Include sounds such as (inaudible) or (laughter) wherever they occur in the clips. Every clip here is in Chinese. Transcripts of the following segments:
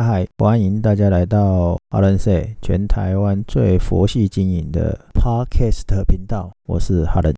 嗨嗨，欢迎大家来到哈伦说全台湾最佛系经营的 Podcast 频道，我是哈伦。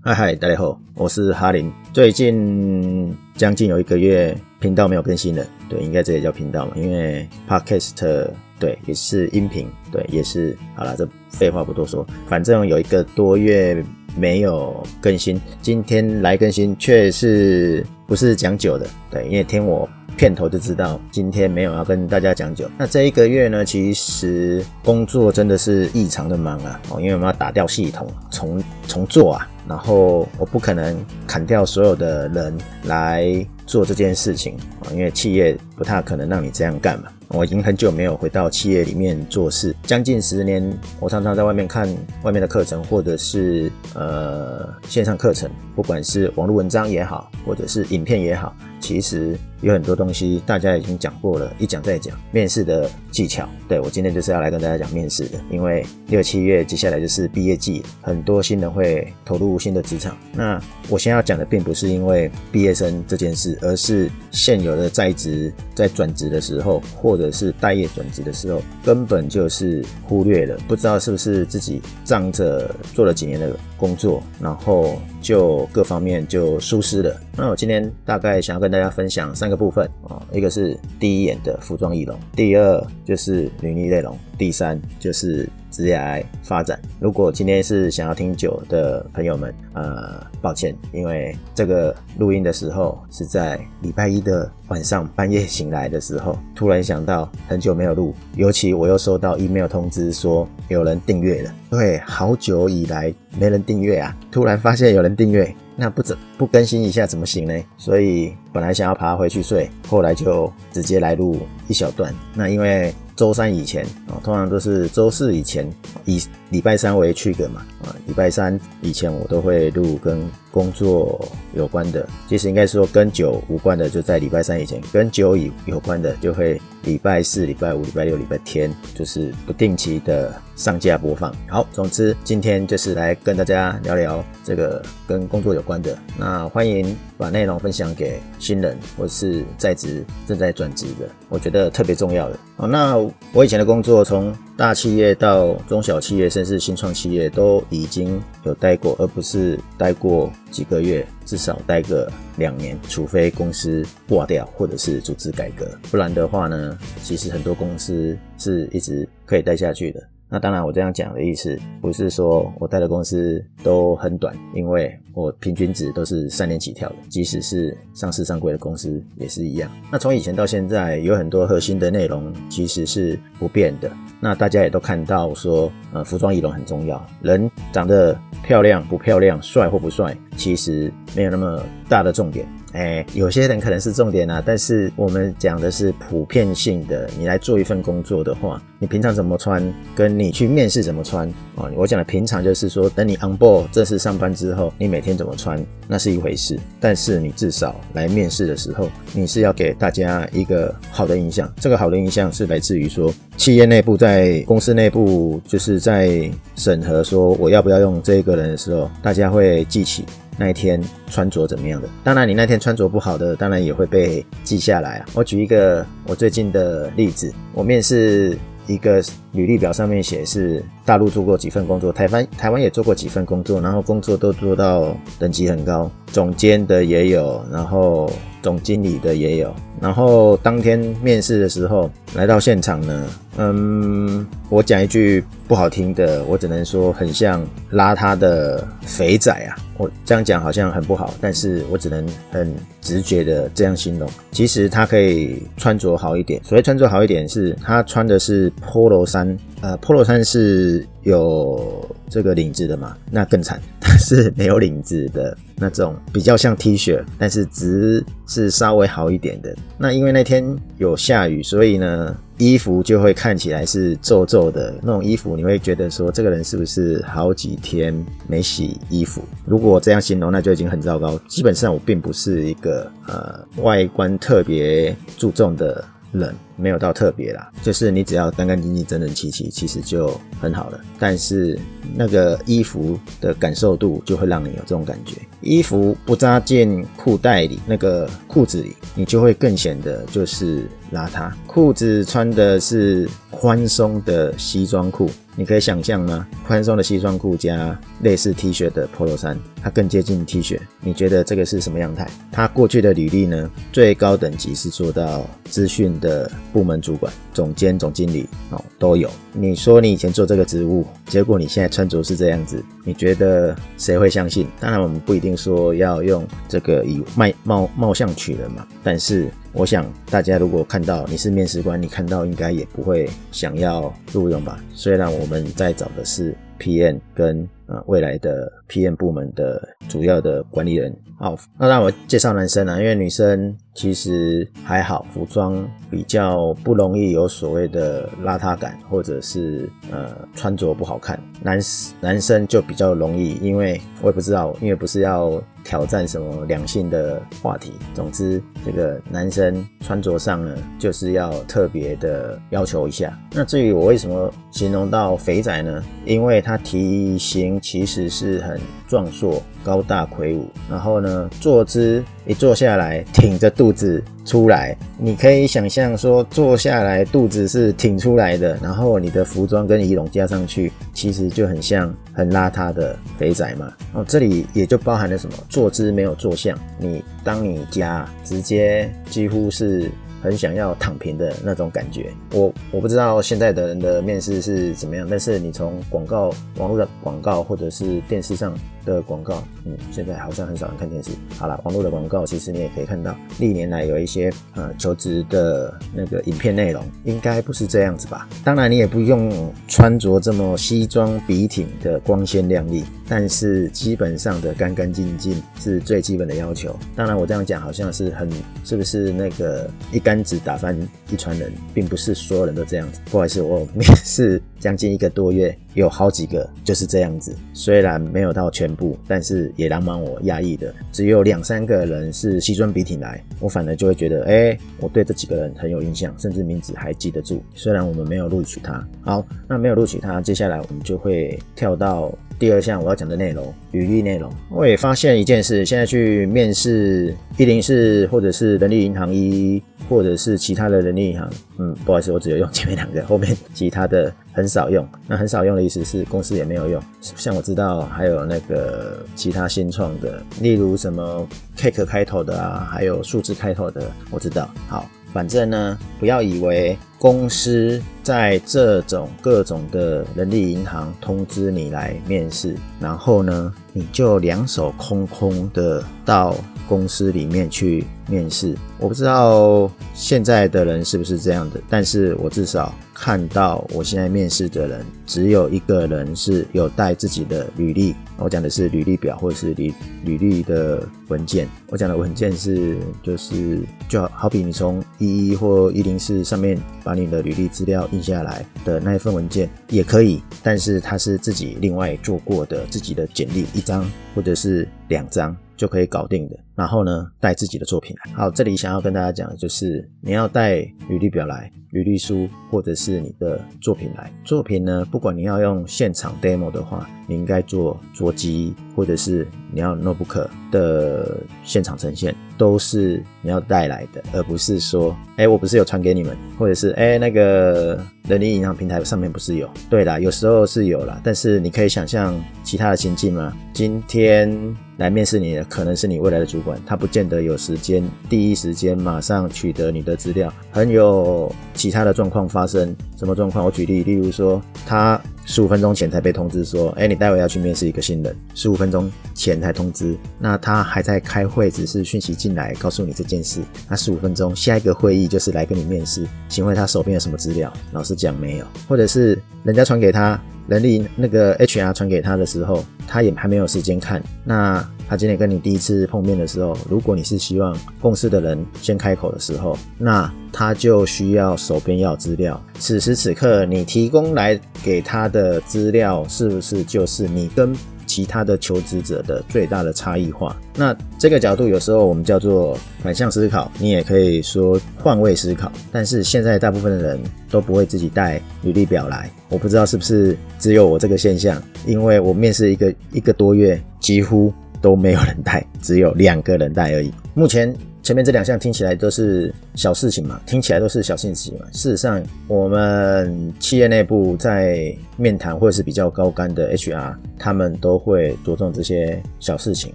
嗨嗨，大家好，我是哈林。最近将近有一个月，频道没有更新了。对，应该这也叫频道嘛，因为 Podcast 对也是音频，对也是好了，这废话不多说，反正有一个多月。没有更新，今天来更新，却是不是讲酒的？对，因为听我片头就知道，今天没有要跟大家讲酒。那这一个月呢，其实工作真的是异常的忙啊！哦，因为我们要打掉系统，重重做啊，然后我不可能砍掉所有的人来做这件事情啊，因为企业不太可能让你这样干嘛。我已经很久没有回到企业里面做事，将近十年。我常常在外面看外面的课程，或者是呃线上课程，不管是网络文章也好，或者是影片也好，其实有很多东西大家已经讲过了，一讲再讲。面试的技巧，对，我今天就是要来跟大家讲面试的，因为六七月接下来就是毕业季，很多新人会投入新的职场。那我先要讲的并不是因为毕业生这件事，而是现有的在职在转职的时候，或者是待业转职的时候，根本就是忽略了，不知道是不是自己仗着做了几年的工作，然后就各方面就疏失了。那我今天大概想要跟跟大家分享三个部分啊，一个是第一眼的服装仪容，第二就是履历内容，第三就是。职业发展。如果今天是想要听酒的朋友们，呃，抱歉，因为这个录音的时候是在礼拜一的晚上半夜醒来的时候，突然想到很久没有录，尤其我又收到 email 通知说有人订阅了，对，好久以来没人订阅啊，突然发现有人订阅，那不怎不更新一下怎么行呢？所以本来想要爬回去睡，后来就直接来录一小段。那因为。周三以前啊，通常都是周四以前，以礼拜三为去个嘛啊，礼拜三以前我都会录跟工作有关的，其实应该说跟酒无关的，就在礼拜三以前；跟酒以有关的，就会礼拜四、礼拜五、礼拜六、礼拜天，就是不定期的上架播放。好，总之今天就是来跟大家聊聊这个跟工作有关的。那欢迎把内容分享给新人或是在职正在转职的，我觉得特别重要的。好，那我以前的工作从大企业到中小企业，甚至新创企业都已经有待过，而不是待过几个月，至少待个两年，除非公司挂掉或者是组织改革，不然的话呢，其实很多公司是一直可以待下去的。那当然，我这样讲的意思不是说我待的公司都很短，因为我平均值都是三年起跳的，即使是上市上柜的公司也是一样。那从以前到现在，有很多核心的内容其实是不变的。那大家也都看到说，呃，服装仪容很重要，人长得漂亮不漂亮，帅或不帅，其实没有那么大的重点。哎，有些人可能是重点啊，但是我们讲的是普遍性的。你来做一份工作的话，你平常怎么穿，跟你去面试怎么穿啊？我讲的平常就是说，等你 on board 正式上班之后，你每天怎么穿，那是一回事。但是你至少来面试的时候，你是要给大家一个好的印象。这个好的印象是来自于说，企业内部在公司内部就是在审核说我要不要用这个人的时候，大家会记起。那一天穿着怎么样的？当然，你那天穿着不好的，当然也会被记下来啊。我举一个我最近的例子，我面试一个履历表上面写是大陆做过几份工作，台湾台湾也做过几份工作，然后工作都做到等级很高，总监的也有，然后总经理的也有。然后当天面试的时候来到现场呢，嗯，我讲一句不好听的，我只能说很像邋遢的肥仔啊。我这样讲好像很不好，但是我只能很直觉的这样形容。其实他可以穿着好一点，所谓穿着好一点是他穿的是 Polo 衫，呃，Polo 衫是有这个领子的嘛，那更惨，(laughs) 它是没有领子的那种，比较像 T 恤，但是值是稍微好一点的。那因为那天有下雨，所以呢，衣服就会看起来是皱皱的那种衣服，你会觉得说这个人是不是好几天没洗衣服？如果这样形容，那就已经很糟糕。基本上我并不是一个呃外观特别注重的冷，没有到特别啦，就是你只要干干净净、整整齐齐，其实就很好了。但是那个衣服的感受度就会让你有这种感觉。衣服不扎进裤袋里，那个裤子里，你就会更显得就是邋遢。裤子穿的是宽松的西装裤。你可以想象吗？宽松的西装裤加类似 T 恤的 Polo 衫，它更接近 T 恤。你觉得这个是什么样态？他过去的履历呢？最高等级是做到资讯的部门主管、总监、总经理哦，都有。你说你以前做这个职务，结果你现在穿着是这样子，你觉得谁会相信？当然，我们不一定说要用这个以卖貌貌相取人嘛，但是。我想大家如果看到你是面试官，你看到应该也不会想要录用吧？虽然我们在找的是 PM 跟呃未来的 PM 部门的主要的管理人。好，那让我介绍男生啊，因为女生其实还好，服装比较不容易有所谓的邋遢感，或者是呃穿着不好看。男男生就比较容易，因为我也不知道，因为不是要。挑战什么两性的话题？总之，这个男生穿着上呢，就是要特别的要求一下。那至于我为什么形容到肥仔呢？因为他体型其实是很壮硕、高大魁梧，然后呢，坐姿一坐下来，挺着肚子出来，你可以想象说，坐下来肚子是挺出来的，然后你的服装跟仪容加上去，其实就很像很邋遢的肥仔嘛。哦，这里也就包含了什么？坐姿没有坐相，你当你家直接几乎是。很想要躺平的那种感觉，我我不知道现在的人的面试是怎么样，但是你从广告、网络的广告或者是电视上的广告，嗯，现在好像很少人看电视。好了，网络的广告其实你也可以看到，历年来有一些呃求职的那个影片内容，应该不是这样子吧？当然你也不用穿着这么西装笔挺的光鲜亮丽，但是基本上的干干净净是最基本的要求。当然我这样讲好像是很是不是那个一竿。子打翻一船人，并不是所有人都这样子。不好意思，我面试将近一个多月，有好几个就是这样子。虽然没有到全 (laughs) 部，但是也蛮让我压抑的。只有两三个人是西装笔挺来，我反而就会觉得，哎、我对这几个人很有印象，甚至名字还记得住。虽然我们没有录取他。好，那没有录取他，接下来我们就会跳到。第二项我要讲的内容，履历内容。我也发现一件事，现在去面试一零四或者是人力银行一，或者是其他的人力银行，嗯，不好意思，我只有用前面两个，后面其他的很少用。那很少用的意思是公司也没有用。像我知道还有那个其他新创的，例如什么 Cake 开头的啊，还有数字开头的，我知道。好，反正呢，不要以为。公司在这种各种的人力银行通知你来面试，然后呢，你就两手空空的到公司里面去面试。我不知道现在的人是不是这样的，但是我至少看到我现在面试的人，只有一个人是有带自己的履历。我讲的是履历表或者是履履历的文件。我讲的文件是就是就好比你从一一或一零四上面把你的履历资料印下来的那一份文件也可以，但是他是自己另外做过的自己的简历一张或者是两张就可以搞定的。然后呢，带自己的作品来。好，这里想要跟大家讲的就是你要带履历表来。履历书或者是你的作品来，作品呢，不管你要用现场 demo 的话，你应该做桌机，或者是你要 notebook 的现场呈现，都是你要带来的，而不是说，哎，我不是有传给你们，或者是哎那个人力银行平台上面不是有？对啦，有时候是有啦，但是你可以想象其他的情境吗？今天。来面试你的可能是你未来的主管，他不见得有时间第一时间马上取得你的资料，很有其他的状况发生。什么状况？我举例，例如说，他十五分钟前才被通知说，哎，你待会要去面试一个新人，十五分钟前才通知，那他还在开会，只是讯息进来告诉你这件事。那十五分钟下一个会议就是来跟你面试，请问他手边有什么资料？老实讲没有，或者是人家传给他。人力那个 HR 传给他的时候，他也还没有时间看。那他今天跟你第一次碰面的时候，如果你是希望共事的人先开口的时候，那他就需要手边要资料。此时此刻，你提供来给他的资料，是不是就是你跟其他的求职者的最大的差异化？那这个角度有时候我们叫做反向思考，你也可以说换位思考。但是现在大部分的人都不会自己带履历表来，我不知道是不是只有我这个现象，因为我面试一个一个多月，几乎都没有人带，只有两个人带而已。目前。前面这两项听起来都是小事情嘛，听起来都是小事情嘛。事实上，我们企业内部在面谈或者是比较高干的 HR，他们都会着重这些小事情。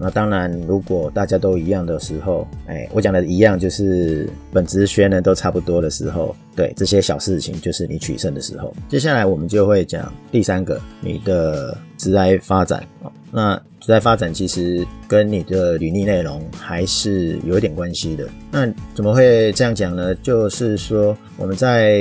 那当然，如果大家都一样的时候，哎，我讲的一样就是本职学呢都差不多的时候，对，这些小事情就是你取胜的时候。接下来我们就会讲第三个，你的职来发展。那职来发展其实跟你的履历内容还是有一点关系的。那怎么会这样讲呢？就是说我们在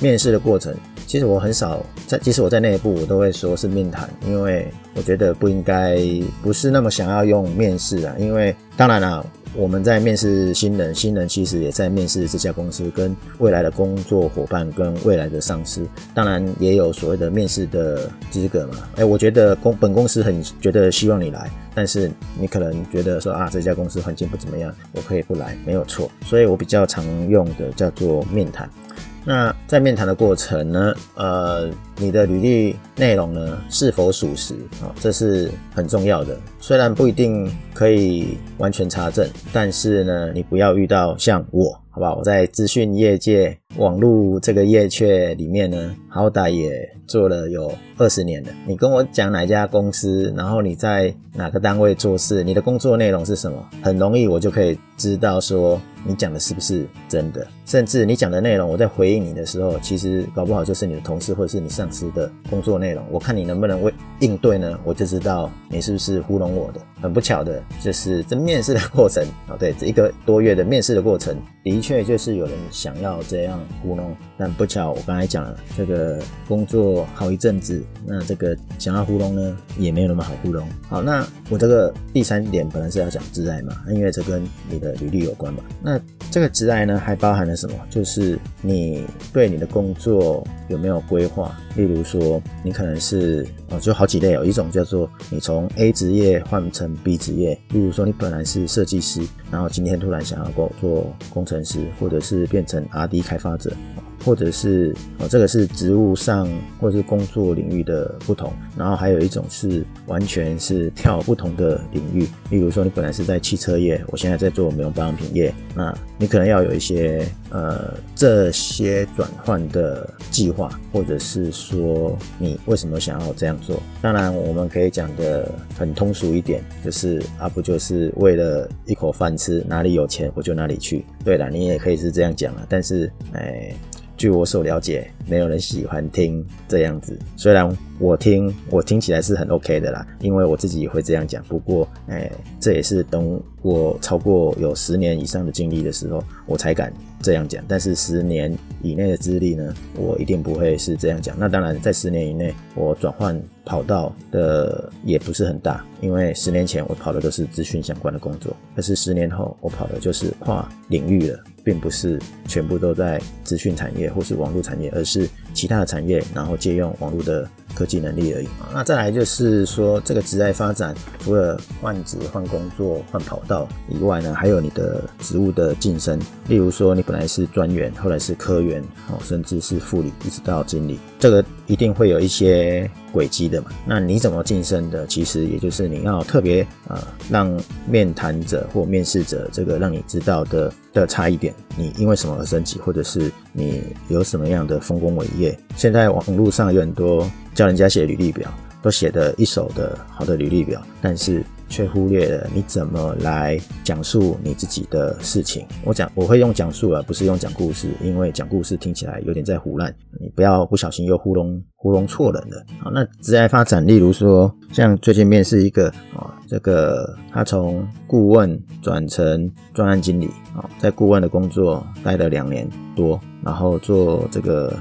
面试的过程，其实我很少在，即使我在内部，我都会说是面谈，因为我觉得不应该，不是那么想要用面试啊。因为当然啦。我们在面试新人，新人其实也在面试这家公司跟未来的工作伙伴跟未来的上司，当然也有所谓的面试的资格嘛。哎，我觉得公本公司很觉得希望你来，但是你可能觉得说啊，这家公司环境不怎么样，我可以不来，没有错。所以我比较常用的叫做面谈。那在面谈的过程呢，呃，你的履历内容呢是否属实啊？这是很重要的。虽然不一定可以完全查证，但是呢，你不要遇到像我。好不好？我在资讯业界、网络这个业界里面呢，好歹也做了有二十年了。你跟我讲哪家公司，然后你在哪个单位做事，你的工作内容是什么，很容易我就可以知道说你讲的是不是真的。甚至你讲的内容，我在回应你的时候，其实搞不好就是你的同事或者是你上司的工作内容。我看你能不能为应对呢？我就知道你是不是糊弄我的。很不巧的，就是这面试的过程啊，对，这一个多月的面试的过程，的确就是有人想要这样糊弄，但不巧，我刚才讲了，这个工作好一阵子，那这个想要糊弄呢，也没有那么好糊弄。好，那我这个第三点本来是要讲职爱嘛，因为这跟你的履历有关嘛。那这个职爱呢，还包含了什么？就是你对你的工作有没有规划？例如说，你可能是哦，就好几类，有一种叫做你从 A 职业换成 B 职业，例如说你本来是设计师，然后今天突然想要过做工程师，或者是变成 R&D 开发者。或者是哦，这个是职务上或者是工作领域的不同，然后还有一种是完全是跳不同的领域，例如说你本来是在汽车业，我现在在做美容保养品业，那你可能要有一些呃这些转换的计划，或者是说你为什么想要这样做？当然我们可以讲的很通俗一点，就是啊不就是为了一口饭吃，哪里有钱我就哪里去。对了，你也可以是这样讲了，但是哎。据我所了解，没有人喜欢听这样子。虽然我听我听起来是很 OK 的啦，因为我自己也会这样讲。不过，哎，这也是等我超过有十年以上的经历的时候，我才敢这样讲。但是十年以内的资历呢，我一定不会是这样讲。那当然，在十年以内，我转换跑道的也不是很大，因为十年前我跑的都是资讯相关的工作，可是十年后我跑的就是跨领域了。并不是全部都在资讯产业或是网络产业，而是其他的产业，然后借用网络的科技能力而已。那再来就是说，这个职业发展除了换职、换工作、换跑道以外呢，还有你的职务的晋升。例如说，你本来是专员，后来是科员，哦，甚至是副理，一直到经理，这个一定会有一些轨迹的嘛。那你怎么晋升的？其实也就是你要特别啊、呃，让面谈者或面试者这个让你知道的的差异点。你因为什么而升级，或者是你有什么样的丰功伟业？现在网络上有很多叫人家写履历表，都写的一手的好的履历表，但是却忽略了你怎么来讲述你自己的事情。我讲我会用讲述而不是用讲故事，因为讲故事听起来有点在胡乱，你不要不小心又糊弄糊弄错人了。好，那职业发展，例如说像最近面试一个啊，这个他从顾问转成专案经理啊，在顾问的工作待了两年多，然后做这个。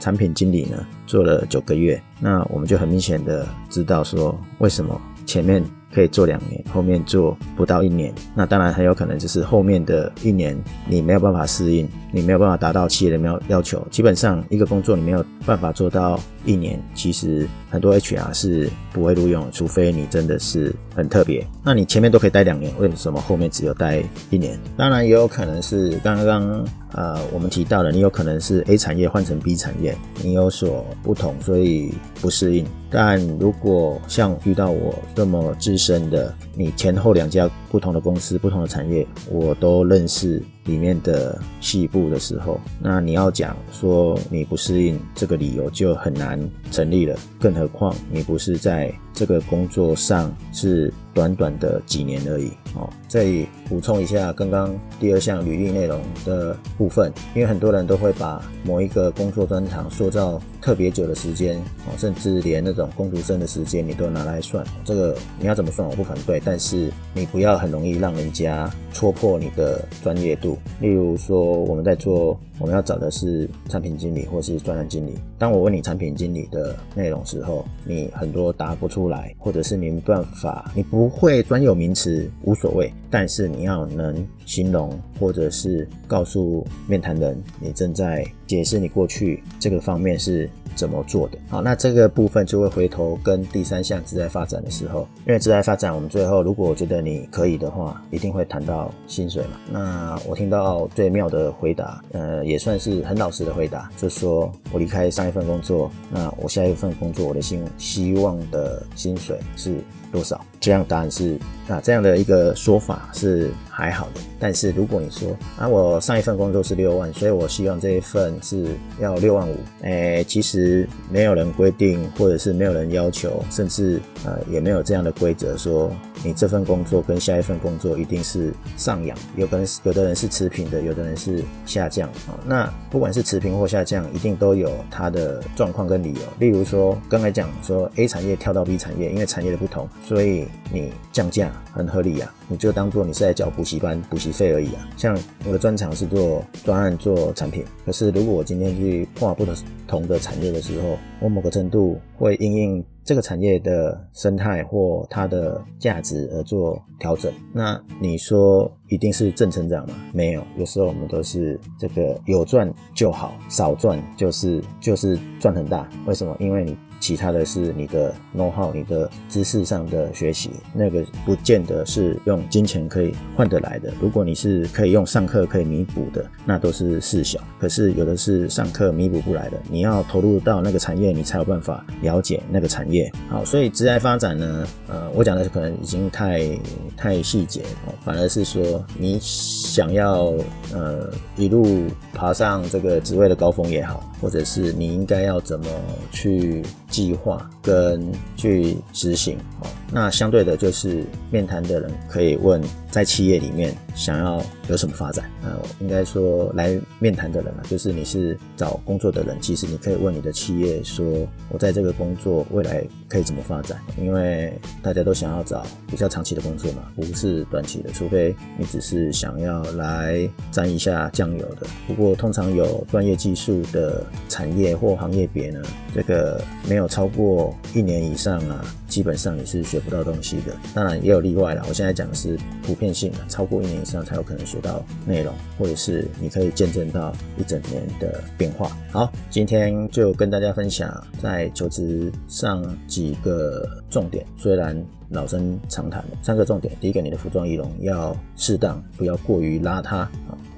产品经理呢，做了九个月，那我们就很明显的知道说，为什么前面可以做两年，后面做不到一年，那当然很有可能就是后面的一年你没有办法适应，你没有办法达到企业的要要求。基本上一个工作你没有办法做到一年，其实很多 HR 是不会录用，除非你真的是很特别。那你前面都可以待两年，为什么后面只有待一年？当然也有可能是刚刚呃我们提到的，你有可能是 A 产业换成 B 产业，你有所不同，所以不适应。但如果像遇到我这么资深的，你前后两家不同的公司、不同的产业，我都认识里面的细部的时候，那你要讲说你不适应，这个理由就很难成立了。更何况你不是在这个工作上是短短的几年而已。哦，再补充一下刚刚第二项履历内容的部分，因为很多人都会把某一个工作专长塑造特别久的时间，哦，甚至连那种工读生的时间你都拿来算。这个你要怎么算我不反对，但是你不要很容易让人家戳破你的专业度。例如说，我们在做，我们要找的是产品经理或是专栏经理。当我问你产品经理的内容时候，你很多答不出来，或者是你没办法，你不会专有名词无所谓，但是你要能形容或者是告诉面谈人，你正在解释你过去这个方面是怎么做的。好，那这个部分就会回头跟第三项自在发展的时候，因为自在发展，我们最后如果我觉得你可以的话，一定会谈到薪水嘛。那我听到最妙的回答，呃，也算是很老实的回答，就说我离开上一份工作，那我下一份工作我的薪希望的薪水是多少？这样答案是啊，这样的一个说法是还好的。但是如果你说啊，我上一份工作是六万，所以我希望这一份是要六万五，诶，其实没有人规定，或者是没有人要求，甚至呃也没有这样的规则说你这份工作跟下一份工作一定是上扬，有可能有的人是持平的，有的人是下降啊。那不管是持平或下降，一定都有它的状况跟理由。例如说刚才讲说 A 产业跳到 B 产业，因为产业的不同，所以你降价很合理啊，你就当做你是在缴补习班补习费而已啊。像我的专长是做专案做产品，可是如果我今天去跨不同的产业的时候，我某个程度会因应这个产业的生态或它的价值而做调整。那你说一定是正成长吗？没有，有时候我们都是这个有赚就好，少赚就是就是赚很大。为什么？因为你。其他的是你的 know how，你的知识上的学习，那个不见得是用金钱可以换得来的。如果你是可以用上课可以弥补的，那都是事小。可是有的是上课弥补不来的，你要投入到那个产业，你才有办法了解那个产业。好，所以职业发展呢，呃，我讲的可能已经太太细节，反而是说你想要呃一路爬上这个职位的高峰也好，或者是你应该要怎么去。计划跟去执行，哦，那相对的就是面谈的人可以问，在企业里面想要有什么发展？呃，应该说来面谈的人嘛，就是你是找工作的人，其实你可以问你的企业说，我在这个工作未来可以怎么发展？因为大家都想要找比较长期的工作嘛，不是短期的，除非你只是想要来沾一下酱油的。不过通常有专业技术的产业或行业别呢，这个没有。超过一年以上啊，基本上你是学不到东西的。当然也有例外啦，我现在讲的是普遍性的，超过一年以上才有可能学到内容，或者是你可以见证到一整年的变化。好，今天就跟大家分享在求职上几个重点，虽然老生常谈的三个重点。第一个，你的服装仪容要适当，不要过于邋遢啊。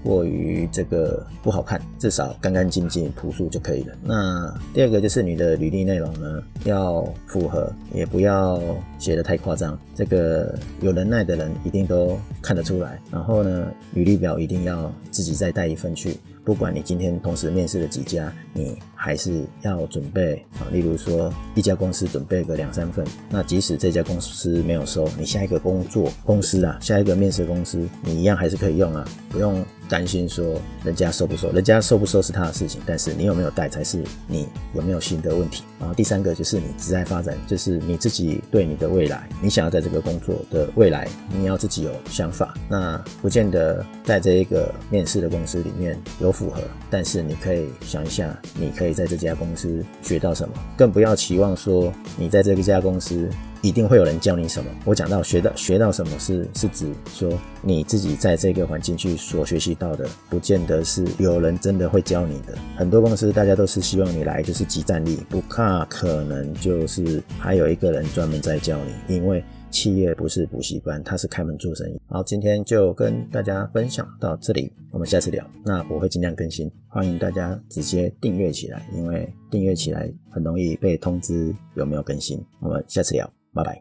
过于这个不好看，至少干干净净、朴素就可以了。那第二个就是你的履历内容呢，要符合，也不要写得太夸张。这个有能耐的人一定都看得出来。然后呢，履历表一定要自己再带一份去。不管你今天同时面试了几家，你还是要准备啊。例如说，一家公司准备个两三份，那即使这家公司没有收，你下一个工作公司啊，下一个面试公司，你一样还是可以用啊，不用担心说人家收不收，人家收不收是他的事情，但是你有没有带才是你有没有心的问题。然后第三个就是你职业发展，就是你自己对你的未来，你想要在这个工作的未来，你要自己有想法。那不见得在这一个面试的公司里面有。符合，但是你可以想一下，你可以在这家公司学到什么，更不要期望说你在这个家公司一定会有人教你什么。我讲到学到学到什么是是指说你自己在这个环境去所学习到的，不见得是有人真的会教你的。很多公司大家都是希望你来就是即战力，不怕可能就是还有一个人专门在教你，因为。企业不是补习班，它是开门做生意。好，今天就跟大家分享到这里，我们下次聊。那我会尽量更新，欢迎大家直接订阅起来，因为订阅起来很容易被通知有没有更新。我们下次聊，拜拜。